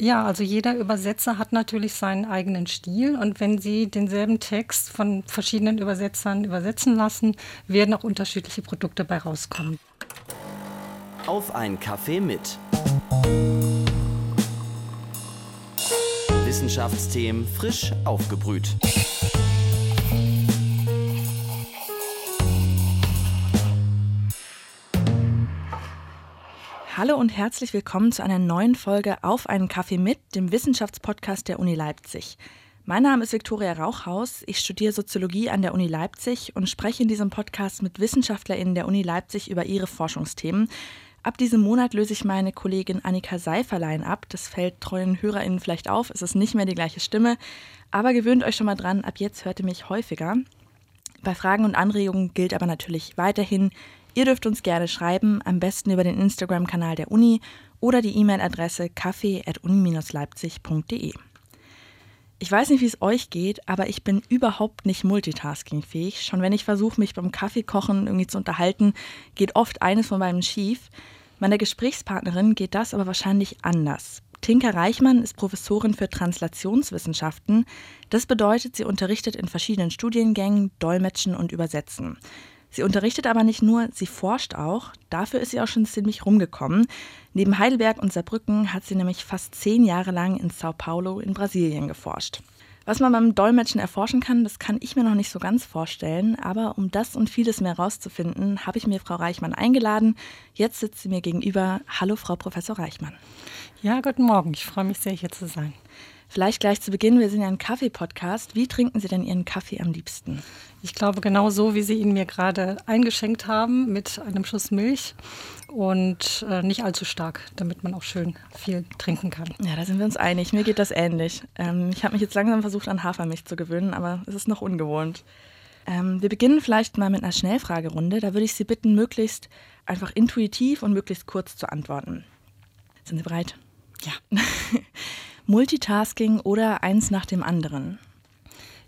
Ja, also jeder Übersetzer hat natürlich seinen eigenen Stil und wenn Sie denselben Text von verschiedenen Übersetzern übersetzen lassen, werden auch unterschiedliche Produkte bei rauskommen. Auf ein Kaffee mit. Wissenschaftsthemen frisch aufgebrüht. Hallo und herzlich willkommen zu einer neuen Folge Auf einen Kaffee mit, dem Wissenschaftspodcast der Uni Leipzig. Mein Name ist Viktoria Rauchhaus. Ich studiere Soziologie an der Uni Leipzig und spreche in diesem Podcast mit WissenschaftlerInnen der Uni Leipzig über ihre Forschungsthemen. Ab diesem Monat löse ich meine Kollegin Annika Seiferlein ab. Das fällt treuen HörerInnen vielleicht auf. Es ist nicht mehr die gleiche Stimme. Aber gewöhnt euch schon mal dran, ab jetzt hört ihr mich häufiger. Bei Fragen und Anregungen gilt aber natürlich weiterhin, Ihr dürft uns gerne schreiben, am besten über den Instagram-Kanal der Uni oder die E-Mail-Adresse kaffee.uni-leipzig.de. Ich weiß nicht, wie es euch geht, aber ich bin überhaupt nicht multitaskingfähig. Schon wenn ich versuche, mich beim Kaffeekochen irgendwie zu unterhalten, geht oft eines von beiden schief. Meiner Gesprächspartnerin geht das aber wahrscheinlich anders. Tinka Reichmann ist Professorin für Translationswissenschaften. Das bedeutet, sie unterrichtet in verschiedenen Studiengängen Dolmetschen und Übersetzen. Sie unterrichtet aber nicht nur, sie forscht auch. Dafür ist sie auch schon ziemlich rumgekommen. Neben Heidelberg und Saarbrücken hat sie nämlich fast zehn Jahre lang in Sao Paulo in Brasilien geforscht. Was man beim Dolmetschen erforschen kann, das kann ich mir noch nicht so ganz vorstellen. Aber um das und vieles mehr rauszufinden, habe ich mir Frau Reichmann eingeladen. Jetzt sitzt sie mir gegenüber. Hallo, Frau Professor Reichmann. Ja, guten Morgen. Ich freue mich sehr, hier zu sein. Vielleicht gleich zu Beginn, wir sind ja ein Kaffee-Podcast. Wie trinken Sie denn Ihren Kaffee am liebsten? Ich glaube, genau so, wie Sie ihn mir gerade eingeschenkt haben, mit einem Schuss Milch und äh, nicht allzu stark, damit man auch schön viel trinken kann. Ja, da sind wir uns einig. Mir geht das ähnlich. Ähm, ich habe mich jetzt langsam versucht, an Hafermilch zu gewöhnen, aber es ist noch ungewohnt. Ähm, wir beginnen vielleicht mal mit einer Schnellfragerunde. Da würde ich Sie bitten, möglichst einfach intuitiv und möglichst kurz zu antworten. Sind Sie bereit? Ja. Multitasking oder eins nach dem anderen?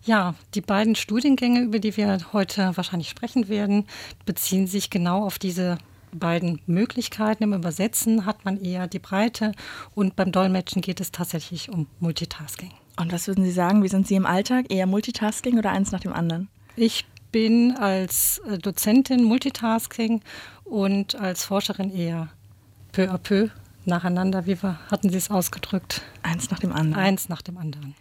Ja, die beiden Studiengänge, über die wir heute wahrscheinlich sprechen werden, beziehen sich genau auf diese beiden Möglichkeiten. Im Übersetzen hat man eher die Breite und beim Dolmetschen geht es tatsächlich um Multitasking. Und was würden Sie sagen, wie sind Sie im Alltag? Eher Multitasking oder eins nach dem anderen? Ich bin als äh, Dozentin Multitasking und als Forscherin eher peu à peu nacheinander. Wie hatten Sie es ausgedrückt? Eins nach dem anderen. Eins nach dem anderen.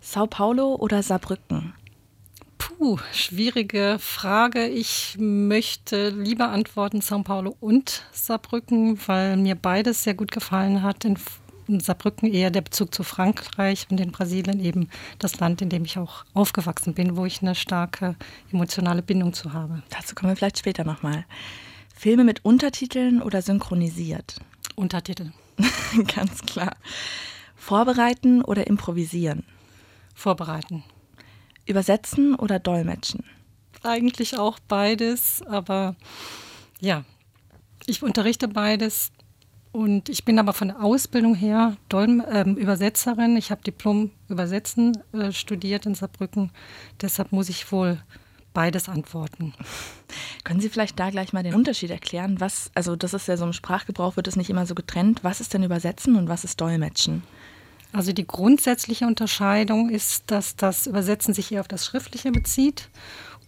Sao Paulo oder Saarbrücken? Puh, schwierige Frage. Ich möchte lieber antworten Sao Paulo und Saarbrücken, weil mir beides sehr gut gefallen hat. In Saarbrücken eher der Bezug zu Frankreich und in Brasilien eben das Land, in dem ich auch aufgewachsen bin, wo ich eine starke emotionale Bindung zu habe. Dazu kommen wir vielleicht später nochmal. Filme mit Untertiteln oder synchronisiert? Untertitel. Ganz klar. Vorbereiten oder improvisieren? Vorbereiten. Übersetzen oder dolmetschen? Eigentlich auch beides, aber ja, ich unterrichte beides und ich bin aber von der Ausbildung her Dolm äh, Übersetzerin. Ich habe Diplom Übersetzen äh, studiert in Saarbrücken. Deshalb muss ich wohl beides antworten. Können Sie vielleicht da gleich mal den Unterschied erklären? Was, also das ist ja so im Sprachgebrauch, wird es nicht immer so getrennt. Was ist denn Übersetzen und was ist Dolmetschen? Also die grundsätzliche Unterscheidung ist, dass das Übersetzen sich eher auf das Schriftliche bezieht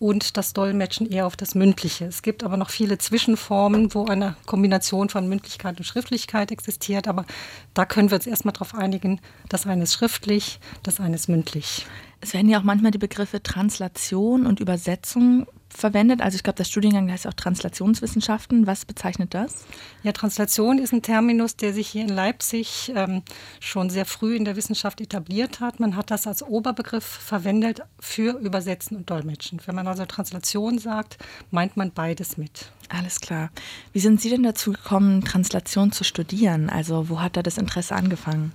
und das Dolmetschen eher auf das Mündliche. Es gibt aber noch viele Zwischenformen, wo eine Kombination von Mündlichkeit und Schriftlichkeit existiert. Aber da können wir uns erstmal darauf einigen, das eine ist schriftlich, das eine ist mündlich. Es werden ja auch manchmal die Begriffe Translation und Übersetzung verwendet. Also ich glaube, der Studiengang heißt auch Translationswissenschaften. Was bezeichnet das? Ja, Translation ist ein Terminus, der sich hier in Leipzig ähm, schon sehr früh in der Wissenschaft etabliert hat. Man hat das als Oberbegriff verwendet für Übersetzen und Dolmetschen. Wenn man also Translation sagt, meint man beides mit. Alles klar. Wie sind Sie denn dazu gekommen, Translation zu studieren? Also wo hat da das Interesse angefangen?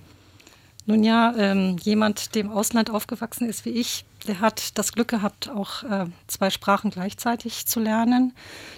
Nun ja, ähm, jemand, der im Ausland aufgewachsen ist wie ich, der hat das Glück gehabt, auch äh, zwei Sprachen gleichzeitig zu lernen.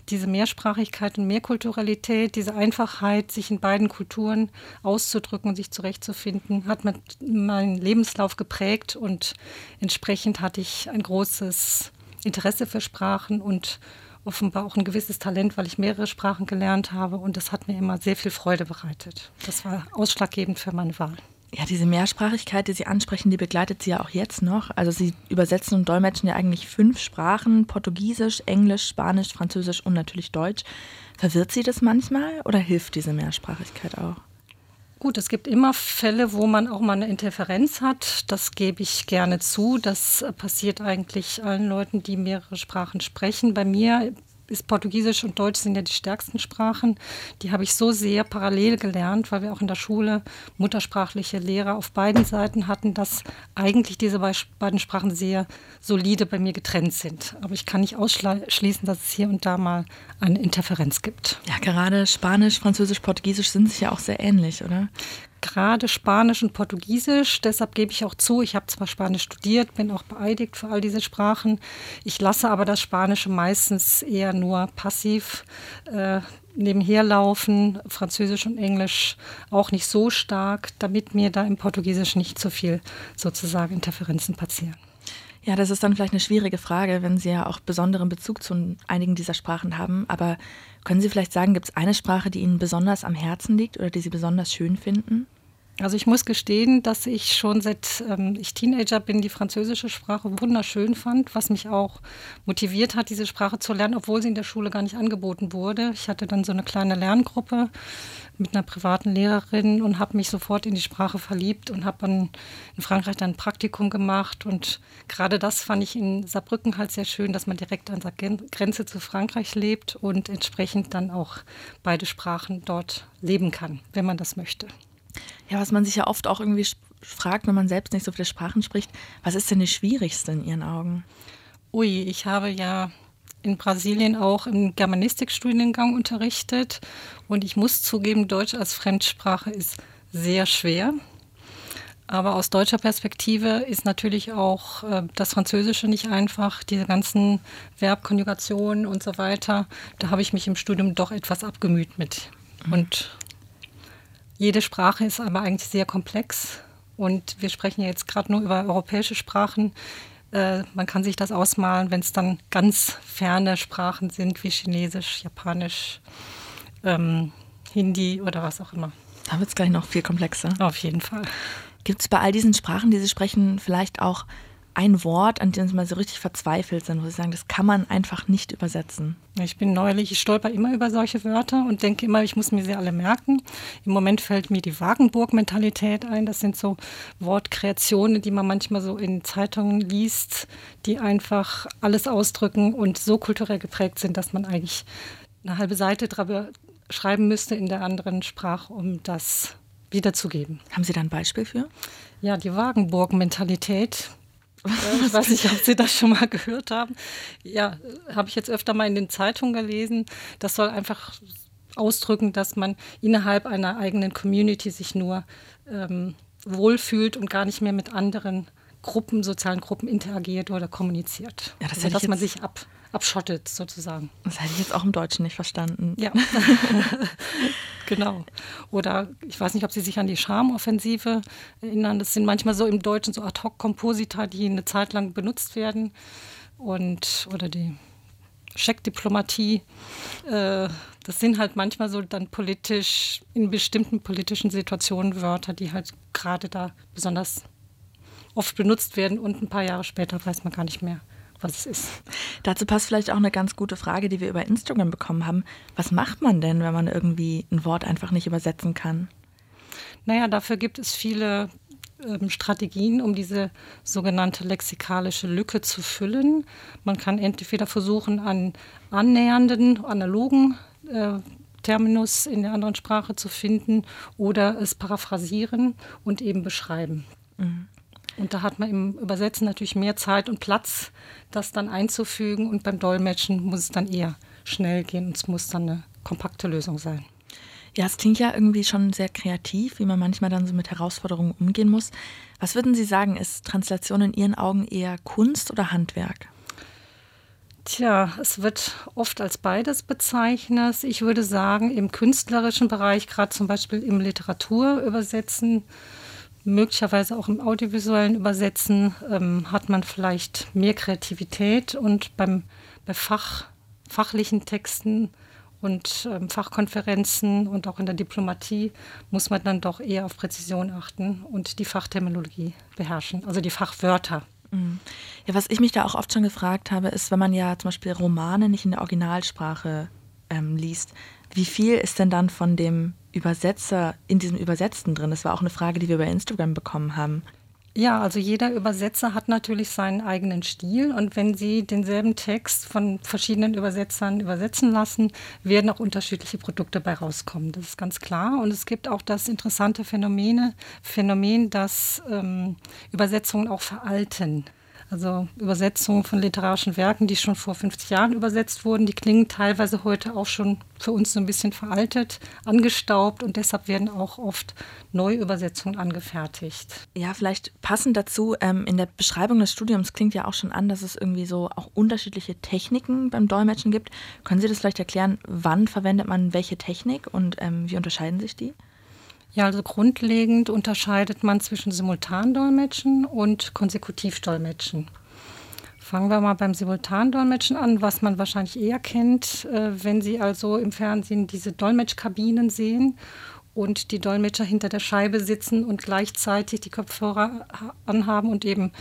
Diese Mehrsprachigkeit und Mehrkulturalität, diese Einfachheit, sich in beiden Kulturen auszudrücken und sich zurechtzufinden, hat meinen Lebenslauf geprägt und entsprechend hatte ich ein großes Interesse für Sprachen und offenbar auch ein gewisses Talent, weil ich mehrere Sprachen gelernt habe und das hat mir immer sehr viel Freude bereitet. Das war ausschlaggebend für meine Wahl. Ja, diese Mehrsprachigkeit, die Sie ansprechen, die begleitet Sie ja auch jetzt noch. Also Sie übersetzen und dolmetschen ja eigentlich fünf Sprachen, Portugiesisch, Englisch, Spanisch, Französisch und natürlich Deutsch. Verwirrt Sie das manchmal oder hilft diese Mehrsprachigkeit auch? Gut, es gibt immer Fälle, wo man auch mal eine Interferenz hat. Das gebe ich gerne zu. Das passiert eigentlich allen Leuten, die mehrere Sprachen sprechen. Bei mir ist Portugiesisch und Deutsch sind ja die stärksten Sprachen. Die habe ich so sehr parallel gelernt, weil wir auch in der Schule muttersprachliche Lehrer auf beiden Seiten hatten, dass eigentlich diese beiden Sprachen sehr solide bei mir getrennt sind. Aber ich kann nicht ausschließen, dass es hier und da mal eine Interferenz gibt. Ja, gerade Spanisch, Französisch, Portugiesisch sind sich ja auch sehr ähnlich, oder? Gerade Spanisch und Portugiesisch. Deshalb gebe ich auch zu, ich habe zwar Spanisch studiert, bin auch beeidigt für all diese Sprachen. Ich lasse aber das Spanische meistens eher nur passiv äh, nebenher laufen. Französisch und Englisch auch nicht so stark, damit mir da im Portugiesisch nicht so viel sozusagen Interferenzen passieren. Ja, das ist dann vielleicht eine schwierige Frage, wenn Sie ja auch besonderen Bezug zu einigen dieser Sprachen haben. Aber können Sie vielleicht sagen, gibt es eine Sprache, die Ihnen besonders am Herzen liegt oder die Sie besonders schön finden? Also ich muss gestehen, dass ich schon seit ähm, ich Teenager bin, die französische Sprache wunderschön fand, was mich auch motiviert hat, diese Sprache zu lernen, obwohl sie in der Schule gar nicht angeboten wurde. Ich hatte dann so eine kleine Lerngruppe mit einer privaten Lehrerin und habe mich sofort in die Sprache verliebt und habe dann in Frankreich dann ein Praktikum gemacht. Und gerade das fand ich in Saarbrücken halt sehr schön, dass man direkt an der Grenze zu Frankreich lebt und entsprechend dann auch beide Sprachen dort leben kann, wenn man das möchte. Ja, was man sich ja oft auch irgendwie fragt, wenn man selbst nicht so viele Sprachen spricht, was ist denn die schwierigste in Ihren Augen? Ui, ich habe ja in Brasilien auch im Germanistikstudiengang unterrichtet und ich muss zugeben, Deutsch als Fremdsprache ist sehr schwer. Aber aus deutscher Perspektive ist natürlich auch äh, das Französische nicht einfach, diese ganzen Verbkonjugationen und so weiter. Da habe ich mich im Studium doch etwas abgemüht mit. Mhm. Und jede Sprache ist aber eigentlich sehr komplex und wir sprechen ja jetzt gerade nur über europäische Sprachen. Äh, man kann sich das ausmalen, wenn es dann ganz ferne Sprachen sind wie Chinesisch, Japanisch, ähm, Hindi oder was auch immer. Da wird es gleich noch viel komplexer. Auf jeden Fall. Gibt es bei all diesen Sprachen, die Sie sprechen, vielleicht auch ein Wort, an dem Sie mal so richtig verzweifelt sind, wo Sie sagen, das kann man einfach nicht übersetzen? Ich bin neulich, ich stolper immer über solche Wörter und denke immer, ich muss mir sie alle merken. Im Moment fällt mir die Wagenburg-Mentalität ein. Das sind so Wortkreationen, die man manchmal so in Zeitungen liest, die einfach alles ausdrücken und so kulturell geprägt sind, dass man eigentlich eine halbe Seite drüber schreiben müsste in der anderen Sprache, um das wiederzugeben. Haben Sie da ein Beispiel für? Ja, die Wagenburg-Mentalität ich weiß nicht, ob Sie das schon mal gehört haben. Ja, habe ich jetzt öfter mal in den Zeitungen gelesen. Das soll einfach ausdrücken, dass man innerhalb einer eigenen Community sich nur ähm, wohlfühlt und gar nicht mehr mit anderen Gruppen, sozialen Gruppen interagiert oder kommuniziert. Ja, das also, dass man sich ab, abschottet sozusagen. Das hätte ich jetzt auch im Deutschen nicht verstanden. Ja, genau. Oder ich weiß nicht, ob Sie sich an die Charmoffensive erinnern. Das sind manchmal so im Deutschen so Ad-Hoc-Komposita, die eine Zeit lang benutzt werden. Und, oder die Scheckdiplomatie. Äh, das sind halt manchmal so dann politisch, in bestimmten politischen Situationen Wörter, die halt gerade da besonders oft benutzt werden und ein paar Jahre später weiß man gar nicht mehr, was es ist. Dazu passt vielleicht auch eine ganz gute Frage, die wir über Instagram bekommen haben. Was macht man denn, wenn man irgendwie ein Wort einfach nicht übersetzen kann? Naja, dafür gibt es viele ähm, Strategien, um diese sogenannte lexikalische Lücke zu füllen. Man kann entweder versuchen, einen annähernden, analogen äh, Terminus in der anderen Sprache zu finden oder es paraphrasieren und eben beschreiben. Mhm. Und da hat man im Übersetzen natürlich mehr Zeit und Platz, das dann einzufügen. Und beim Dolmetschen muss es dann eher schnell gehen und es muss dann eine kompakte Lösung sein. Ja, es klingt ja irgendwie schon sehr kreativ, wie man manchmal dann so mit Herausforderungen umgehen muss. Was würden Sie sagen, ist Translation in Ihren Augen eher Kunst oder Handwerk? Tja, es wird oft als beides bezeichnet. Ich würde sagen, im künstlerischen Bereich, gerade zum Beispiel im Literaturübersetzen, möglicherweise auch im audiovisuellen Übersetzen ähm, hat man vielleicht mehr Kreativität und beim, bei Fach, fachlichen Texten und ähm, Fachkonferenzen und auch in der Diplomatie muss man dann doch eher auf Präzision achten und die Fachterminologie beherrschen, also die Fachwörter. Mhm. Ja, was ich mich da auch oft schon gefragt habe, ist, wenn man ja zum Beispiel Romane nicht in der Originalsprache ähm, liest, wie viel ist denn dann von dem Übersetzer in diesem Übersetzten drin? Das war auch eine Frage, die wir bei Instagram bekommen haben. Ja, also jeder Übersetzer hat natürlich seinen eigenen Stil und wenn Sie denselben Text von verschiedenen Übersetzern übersetzen lassen, werden auch unterschiedliche Produkte bei rauskommen. Das ist ganz klar. Und es gibt auch das interessante Phänomene, Phänomen, dass ähm, Übersetzungen auch veralten. Also Übersetzungen von literarischen Werken, die schon vor 50 Jahren übersetzt wurden, die klingen teilweise heute auch schon für uns so ein bisschen veraltet, angestaubt und deshalb werden auch oft Neuübersetzungen angefertigt. Ja, vielleicht passend dazu, ähm, in der Beschreibung des Studiums klingt ja auch schon an, dass es irgendwie so auch unterschiedliche Techniken beim Dolmetschen gibt. Können Sie das vielleicht erklären, wann verwendet man welche Technik und ähm, wie unterscheiden sich die? Ja, also grundlegend unterscheidet man zwischen Simultandolmetschen und Konsekutivdolmetschen. Fangen wir mal beim Simultandolmetschen an, was man wahrscheinlich eher kennt, äh, wenn Sie also im Fernsehen diese Dolmetschkabinen sehen und die Dolmetscher hinter der Scheibe sitzen und gleichzeitig die Kopfhörer anhaben und eben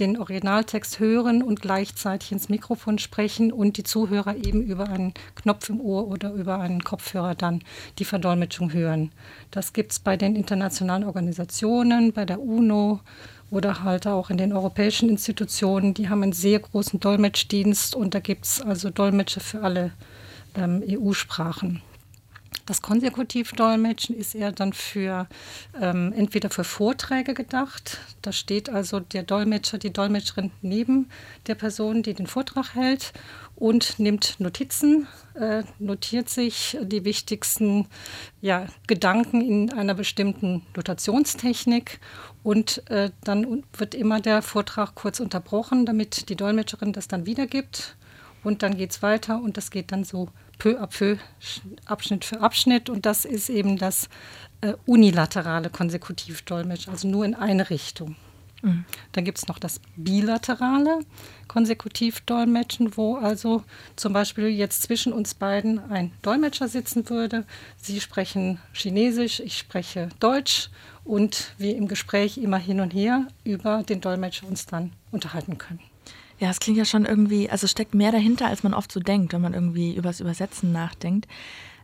den Originaltext hören und gleichzeitig ins Mikrofon sprechen und die Zuhörer eben über einen Knopf im Ohr oder über einen Kopfhörer dann die Verdolmetschung hören. Das gibt es bei den internationalen Organisationen, bei der UNO oder halt auch in den europäischen Institutionen. Die haben einen sehr großen Dolmetschdienst und da gibt es also Dolmetscher für alle ähm, EU-Sprachen. Das Konsekutivdolmetschen ist eher dann für ähm, entweder für Vorträge gedacht. Da steht also der Dolmetscher, die Dolmetscherin neben der Person, die den Vortrag hält und nimmt Notizen, äh, notiert sich die wichtigsten ja, Gedanken in einer bestimmten Notationstechnik und äh, dann wird immer der Vortrag kurz unterbrochen, damit die Dolmetscherin das dann wiedergibt und dann geht es weiter und das geht dann so peu à peu, Abschnitt für Abschnitt. Und das ist eben das äh, unilaterale Konsekutivdolmetsch, also nur in eine Richtung. Mhm. Dann gibt es noch das bilaterale Konsekutivdolmetschen, wo also zum Beispiel jetzt zwischen uns beiden ein Dolmetscher sitzen würde. Sie sprechen Chinesisch, ich spreche Deutsch und wir im Gespräch immer hin und her über den Dolmetscher uns dann unterhalten können. Ja, es klingt ja schon irgendwie, also steckt mehr dahinter, als man oft so denkt, wenn man irgendwie übers Übersetzen nachdenkt.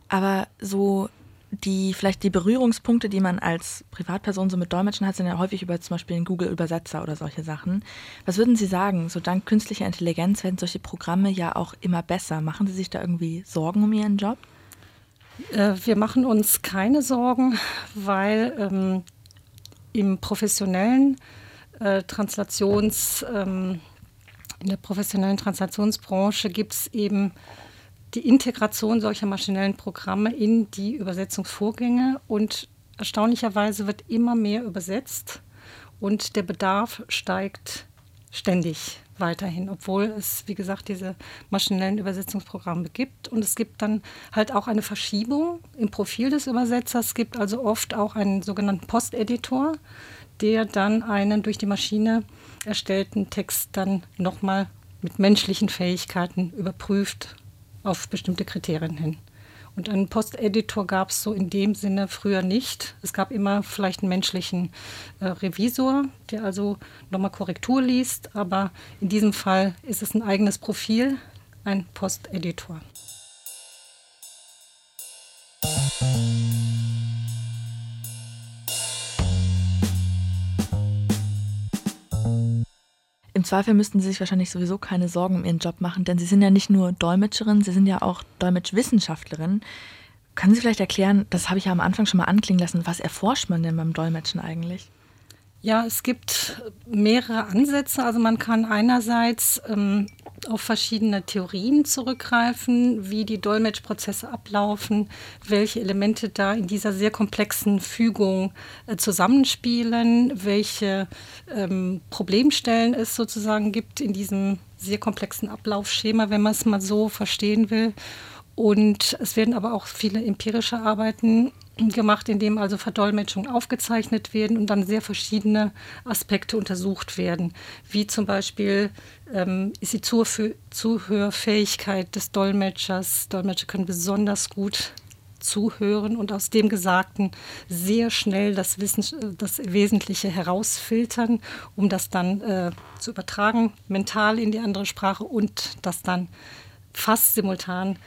Aber so die, vielleicht die Berührungspunkte, die man als Privatperson so mit Dolmetschen hat, sind ja häufig über zum Beispiel einen Google-Übersetzer oder solche Sachen. Was würden Sie sagen? So dank künstlicher Intelligenz werden solche Programme ja auch immer besser. Machen Sie sich da irgendwie Sorgen um Ihren Job? Äh, wir machen uns keine Sorgen, weil ähm, im professionellen äh, Translations- ähm, in der professionellen Translationsbranche gibt es eben die Integration solcher maschinellen Programme in die Übersetzungsvorgänge und erstaunlicherweise wird immer mehr übersetzt und der Bedarf steigt ständig weiterhin, obwohl es, wie gesagt, diese maschinellen Übersetzungsprogramme gibt. Und es gibt dann halt auch eine Verschiebung im Profil des Übersetzers. Es gibt also oft auch einen sogenannten Posteditor, der dann einen durch die Maschine erstellten Text dann nochmal mit menschlichen Fähigkeiten überprüft auf bestimmte Kriterien hin. Und einen Posteditor gab es so in dem Sinne früher nicht. Es gab immer vielleicht einen menschlichen äh, Revisor, der also nochmal Korrektur liest, aber in diesem Fall ist es ein eigenes Profil, ein Posteditor. Zweifel müssten Sie sich wahrscheinlich sowieso keine Sorgen um Ihren Job machen, denn Sie sind ja nicht nur Dolmetscherin, Sie sind ja auch Dolmetschwissenschaftlerin. Können Sie vielleicht erklären, das habe ich ja am Anfang schon mal anklingen lassen, was erforscht man denn beim Dolmetschen eigentlich? Ja, es gibt mehrere Ansätze. Also man kann einerseits ähm, auf verschiedene Theorien zurückgreifen, wie die Dolmetschprozesse ablaufen, welche Elemente da in dieser sehr komplexen Fügung äh, zusammenspielen, welche ähm, Problemstellen es sozusagen gibt in diesem sehr komplexen Ablaufschema, wenn man es mal so verstehen will. Und es werden aber auch viele empirische Arbeiten gemacht, in dem also Verdolmetschungen aufgezeichnet werden und dann sehr verschiedene Aspekte untersucht werden, wie zum Beispiel ähm, ist die Zuhör Zuhörfähigkeit des Dolmetschers. Dolmetscher können besonders gut zuhören und aus dem Gesagten sehr schnell das, Wissen, das Wesentliche herausfiltern, um das dann äh, zu übertragen, mental in die andere Sprache und das dann fast simultan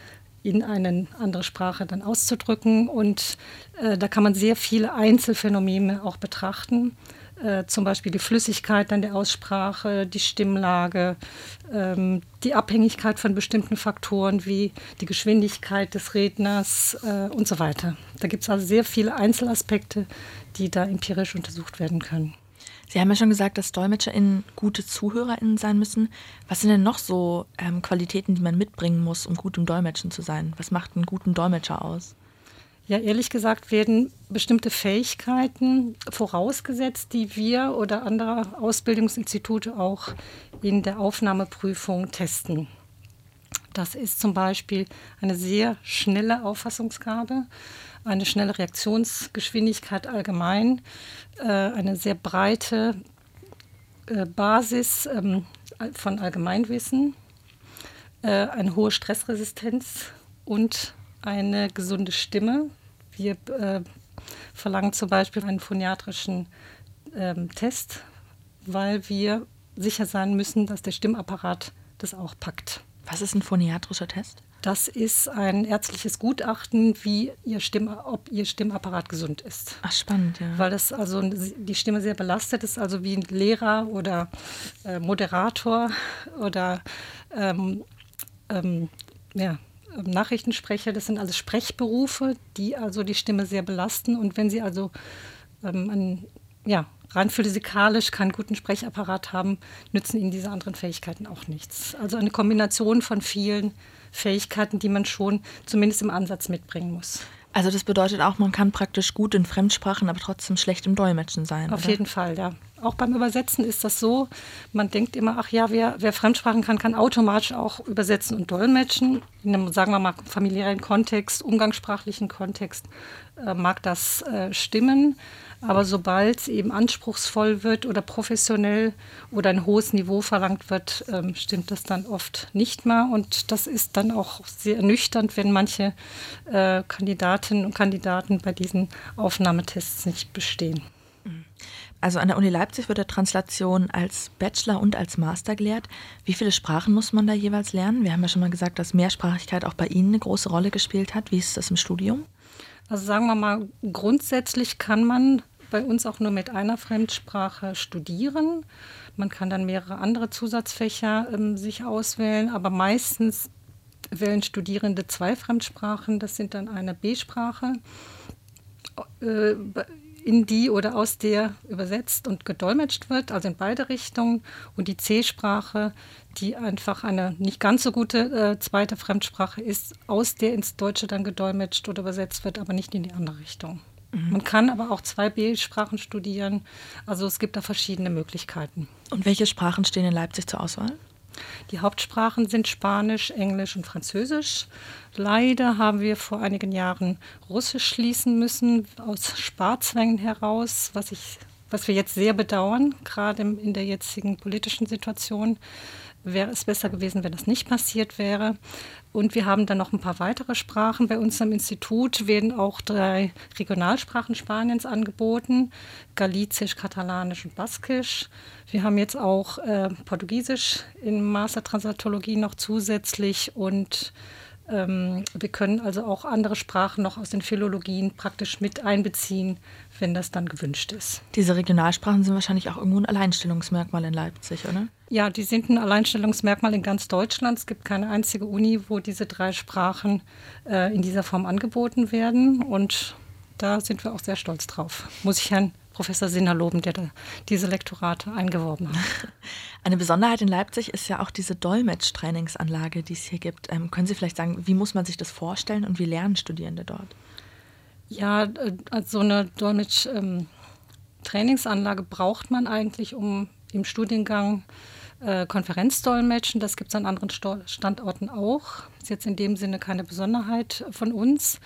in eine andere Sprache dann auszudrücken. Und äh, da kann man sehr viele Einzelfänomene auch betrachten. Äh, zum Beispiel die Flüssigkeit dann der Aussprache, die Stimmlage, ähm, die Abhängigkeit von bestimmten Faktoren wie die Geschwindigkeit des Redners äh, und so weiter. Da gibt es also sehr viele Einzelaspekte, die da empirisch untersucht werden können. Sie haben ja schon gesagt, dass DolmetscherInnen gute ZuhörerInnen sein müssen. Was sind denn noch so ähm, Qualitäten, die man mitbringen muss, um gut im Dolmetschen zu sein? Was macht einen guten Dolmetscher aus? Ja, ehrlich gesagt werden bestimmte Fähigkeiten vorausgesetzt, die wir oder andere Ausbildungsinstitute auch in der Aufnahmeprüfung testen. Das ist zum Beispiel eine sehr schnelle Auffassungsgabe, eine schnelle Reaktionsgeschwindigkeit allgemein, äh, eine sehr breite äh, Basis ähm, von Allgemeinwissen, äh, eine hohe Stressresistenz und eine gesunde Stimme. Wir verlangen zum Beispiel einen phoniatrischen ähm, Test, weil wir sicher sein müssen, dass der Stimmapparat das auch packt. Was ist ein phoniatrischer Test? Das ist ein ärztliches Gutachten, wie ihr Stimm, ob ihr Stimmapparat gesund ist. Ach, spannend, ja. Weil das also die Stimme sehr belastet ist, also wie ein Lehrer oder äh, Moderator oder ähm, ähm, ja, Nachrichtensprecher. Das sind also Sprechberufe, die also die Stimme sehr belasten. Und wenn sie also ähm, ein, ja, rein physikalisch keinen guten Sprechapparat haben, nützen ihnen diese anderen Fähigkeiten auch nichts. Also eine Kombination von vielen Fähigkeiten, die man schon zumindest im Ansatz mitbringen muss. Also das bedeutet auch, man kann praktisch gut in Fremdsprachen, aber trotzdem schlecht im Dolmetschen sein. Auf oder? jeden Fall, ja. Auch beim Übersetzen ist das so. Man denkt immer, ach ja, wer, wer Fremdsprachen kann, kann automatisch auch übersetzen und dolmetschen. In einem, sagen wir mal, familiären Kontext, umgangssprachlichen Kontext äh, mag das äh, stimmen. Aber sobald es eben anspruchsvoll wird oder professionell oder ein hohes Niveau verlangt wird, ähm, stimmt das dann oft nicht mehr. Und das ist dann auch sehr ernüchternd, wenn manche äh, Kandidatinnen und Kandidaten bei diesen Aufnahmetests nicht bestehen. Also an der Uni Leipzig wird der Translation als Bachelor und als Master gelehrt. Wie viele Sprachen muss man da jeweils lernen? Wir haben ja schon mal gesagt, dass Mehrsprachigkeit auch bei Ihnen eine große Rolle gespielt hat. Wie ist das im Studium? Also sagen wir mal, grundsätzlich kann man bei uns auch nur mit einer Fremdsprache studieren. Man kann dann mehrere andere Zusatzfächer ähm, sich auswählen, aber meistens wählen Studierende zwei Fremdsprachen. Das sind dann eine B-Sprache, äh, in die oder aus der übersetzt und gedolmetscht wird, also in beide Richtungen. Und die C-Sprache, die einfach eine nicht ganz so gute äh, zweite Fremdsprache ist, aus der ins Deutsche dann gedolmetscht oder übersetzt wird, aber nicht in die andere Richtung. Mhm. Man kann aber auch zwei B-Sprachen studieren. Also es gibt da verschiedene Möglichkeiten. Und welche Sprachen stehen in Leipzig zur Auswahl? Die Hauptsprachen sind Spanisch, Englisch und Französisch. Leider haben wir vor einigen Jahren Russisch schließen müssen, aus Sparzwängen heraus, was, ich, was wir jetzt sehr bedauern, gerade in der jetzigen politischen Situation wäre es besser gewesen, wenn das nicht passiert wäre. Und wir haben dann noch ein paar weitere Sprachen. Bei uns am Institut werden auch drei Regionalsprachen Spaniens angeboten: Galicisch, Katalanisch und Baskisch. Wir haben jetzt auch äh, Portugiesisch in Master Transatologie noch zusätzlich und ähm, wir können also auch andere Sprachen noch aus den Philologien praktisch mit einbeziehen, wenn das dann gewünscht ist. Diese Regionalsprachen sind wahrscheinlich auch irgendwo ein Alleinstellungsmerkmal in Leipzig, oder? Ja, die sind ein Alleinstellungsmerkmal in ganz Deutschland. Es gibt keine einzige Uni, wo diese drei Sprachen äh, in dieser Form angeboten werden. Und da sind wir auch sehr stolz drauf. Muss ich Herrn Professor Sinner loben, der da diese Lektorate eingeworben hat. Eine Besonderheit in Leipzig ist ja auch diese Dolmetsch-Trainingsanlage, die es hier gibt. Ähm, können Sie vielleicht sagen, wie muss man sich das vorstellen und wie lernen Studierende dort? Ja, äh, also so eine Dolmetsch-Trainingsanlage ähm, braucht man eigentlich, um im Studiengang äh, Konferenzdolmetschen. Das gibt es an anderen Standorten auch. Ist jetzt in dem Sinne keine Besonderheit von uns.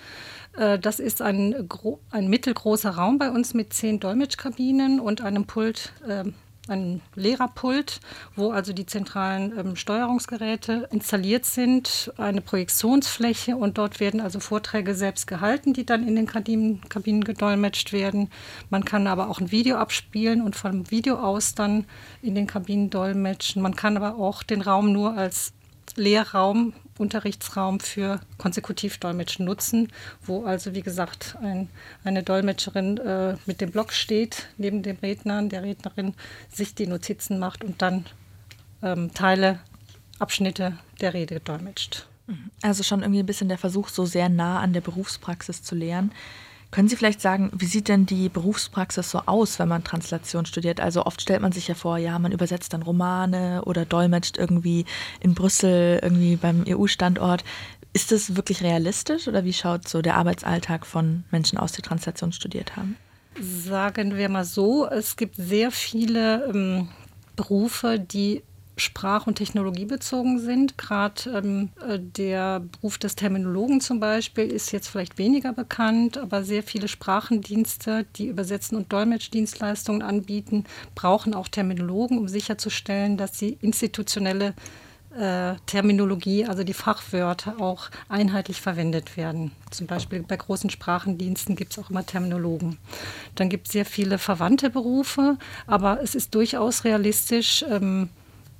Äh, das ist ein, ein mittelgroßer Raum bei uns mit zehn Dolmetschkabinen und einem Pult äh, ein Lehrerpult, wo also die zentralen ähm, Steuerungsgeräte installiert sind, eine Projektionsfläche und dort werden also Vorträge selbst gehalten, die dann in den Kabinen, Kabinen gedolmetscht werden. Man kann aber auch ein Video abspielen und vom Video aus dann in den Kabinen dolmetschen. Man kann aber auch den Raum nur als Lehrraum, Unterrichtsraum für Konsekutivdolmetschen nutzen, wo also, wie gesagt, ein, eine Dolmetscherin äh, mit dem Block steht, neben dem Redner, der Rednerin, sich die Notizen macht und dann ähm, Teile, Abschnitte der Rede dolmetscht. Also schon irgendwie ein bisschen der Versuch, so sehr nah an der Berufspraxis zu lehren. Können Sie vielleicht sagen, wie sieht denn die Berufspraxis so aus, wenn man Translation studiert? Also oft stellt man sich ja vor, ja, man übersetzt dann Romane oder dolmetscht irgendwie in Brüssel, irgendwie beim EU-Standort. Ist das wirklich realistisch oder wie schaut so der Arbeitsalltag von Menschen aus, die Translation studiert haben? Sagen wir mal so, es gibt sehr viele ähm, Berufe, die sprach- und technologiebezogen sind. Gerade ähm, äh, der Beruf des Terminologen zum Beispiel ist jetzt vielleicht weniger bekannt, aber sehr viele Sprachendienste, die Übersetzen und Dolmetschdienstleistungen anbieten, brauchen auch Terminologen, um sicherzustellen, dass sie institutionelle äh, Terminologie, also die Fachwörter, auch einheitlich verwendet werden. Zum Beispiel bei großen Sprachendiensten gibt es auch immer Terminologen. Dann gibt es sehr viele verwandte Berufe, aber es ist durchaus realistisch, ähm,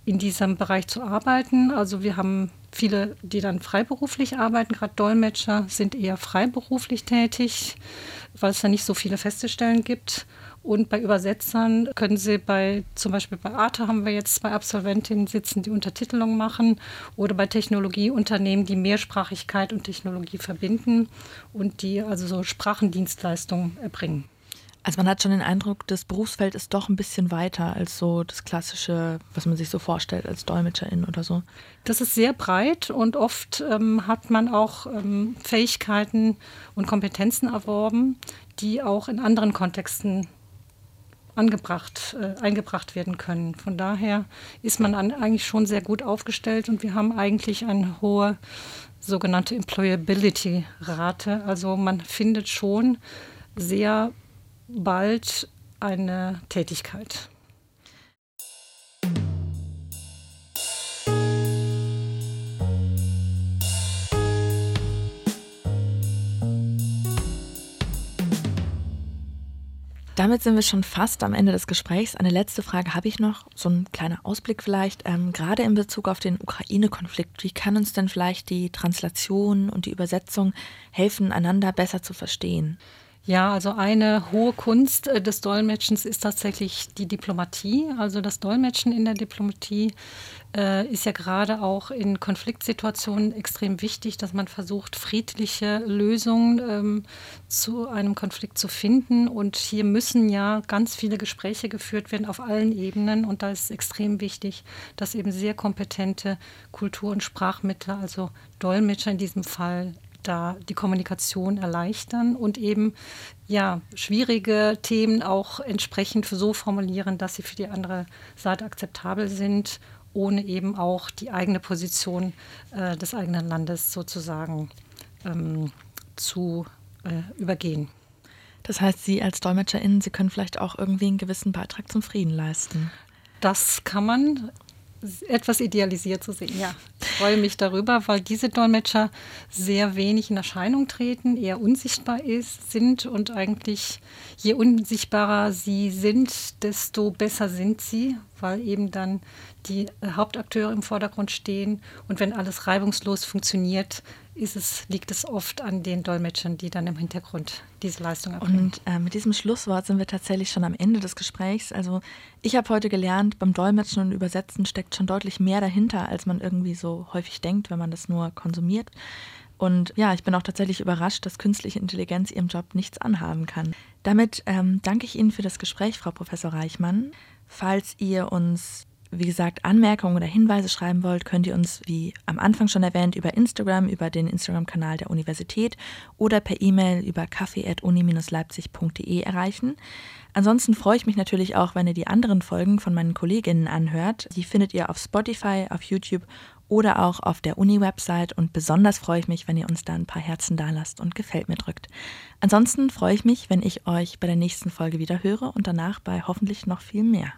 in diesem Bereich zu arbeiten. Also wir haben viele, die dann freiberuflich arbeiten, gerade Dolmetscher sind eher freiberuflich tätig, weil es da nicht so viele feste Stellen gibt. Und bei Übersetzern können Sie bei, zum Beispiel bei Arte haben wir jetzt zwei Absolventinnen sitzen, die Untertitelung machen oder bei Technologieunternehmen, die Mehrsprachigkeit und Technologie verbinden und die also so Sprachendienstleistungen erbringen. Also man hat schon den Eindruck, das Berufsfeld ist doch ein bisschen weiter als so das klassische, was man sich so vorstellt als Dolmetscherin oder so. Das ist sehr breit und oft ähm, hat man auch ähm, Fähigkeiten und Kompetenzen erworben, die auch in anderen Kontexten angebracht, äh, eingebracht werden können. Von daher ist man an, eigentlich schon sehr gut aufgestellt und wir haben eigentlich eine hohe sogenannte Employability-Rate. Also man findet schon sehr bald eine Tätigkeit. Damit sind wir schon fast am Ende des Gesprächs. Eine letzte Frage habe ich noch, so ein kleiner Ausblick vielleicht. Ähm, gerade in Bezug auf den Ukraine-Konflikt, wie kann uns denn vielleicht die Translation und die Übersetzung helfen, einander besser zu verstehen? Ja, also eine hohe Kunst äh, des Dolmetschens ist tatsächlich die Diplomatie. Also das Dolmetschen in der Diplomatie äh, ist ja gerade auch in Konfliktsituationen extrem wichtig, dass man versucht, friedliche Lösungen ähm, zu einem Konflikt zu finden. Und hier müssen ja ganz viele Gespräche geführt werden auf allen Ebenen. Und da ist es extrem wichtig, dass eben sehr kompetente Kultur- und Sprachmittler, also Dolmetscher in diesem Fall, da die Kommunikation erleichtern und eben ja, schwierige Themen auch entsprechend so formulieren, dass sie für die andere Seite akzeptabel sind, ohne eben auch die eigene Position äh, des eigenen Landes sozusagen ähm, zu äh, übergehen. Das heißt, Sie als DolmetscherInnen, Sie können vielleicht auch irgendwie einen gewissen Beitrag zum Frieden leisten. Das kann man etwas idealisiert zu sehen. Ja, ich freue mich darüber, weil diese Dolmetscher sehr wenig in Erscheinung treten, eher unsichtbar ist, sind und eigentlich je unsichtbarer sie sind, desto besser sind sie, weil eben dann die Hauptakteure im Vordergrund stehen und wenn alles reibungslos funktioniert, es, liegt es oft an den Dolmetschern, die dann im Hintergrund diese Leistung erbringen. Und äh, mit diesem Schlusswort sind wir tatsächlich schon am Ende des Gesprächs. Also ich habe heute gelernt, beim Dolmetschen und Übersetzen steckt schon deutlich mehr dahinter, als man irgendwie so häufig denkt, wenn man das nur konsumiert. Und ja, ich bin auch tatsächlich überrascht, dass künstliche Intelligenz ihrem Job nichts anhaben kann. Damit ähm, danke ich Ihnen für das Gespräch, Frau Professor Reichmann. Falls ihr uns wie gesagt, Anmerkungen oder Hinweise schreiben wollt, könnt ihr uns, wie am Anfang schon erwähnt, über Instagram, über den Instagram-Kanal der Universität oder per E-Mail über kaffee.uni-leipzig.de erreichen. Ansonsten freue ich mich natürlich auch, wenn ihr die anderen Folgen von meinen Kolleginnen anhört. Die findet ihr auf Spotify, auf YouTube oder auch auf der Uni-Website und besonders freue ich mich, wenn ihr uns da ein paar Herzen dalasst und gefällt mir drückt. Ansonsten freue ich mich, wenn ich euch bei der nächsten Folge wieder höre und danach bei hoffentlich noch viel mehr.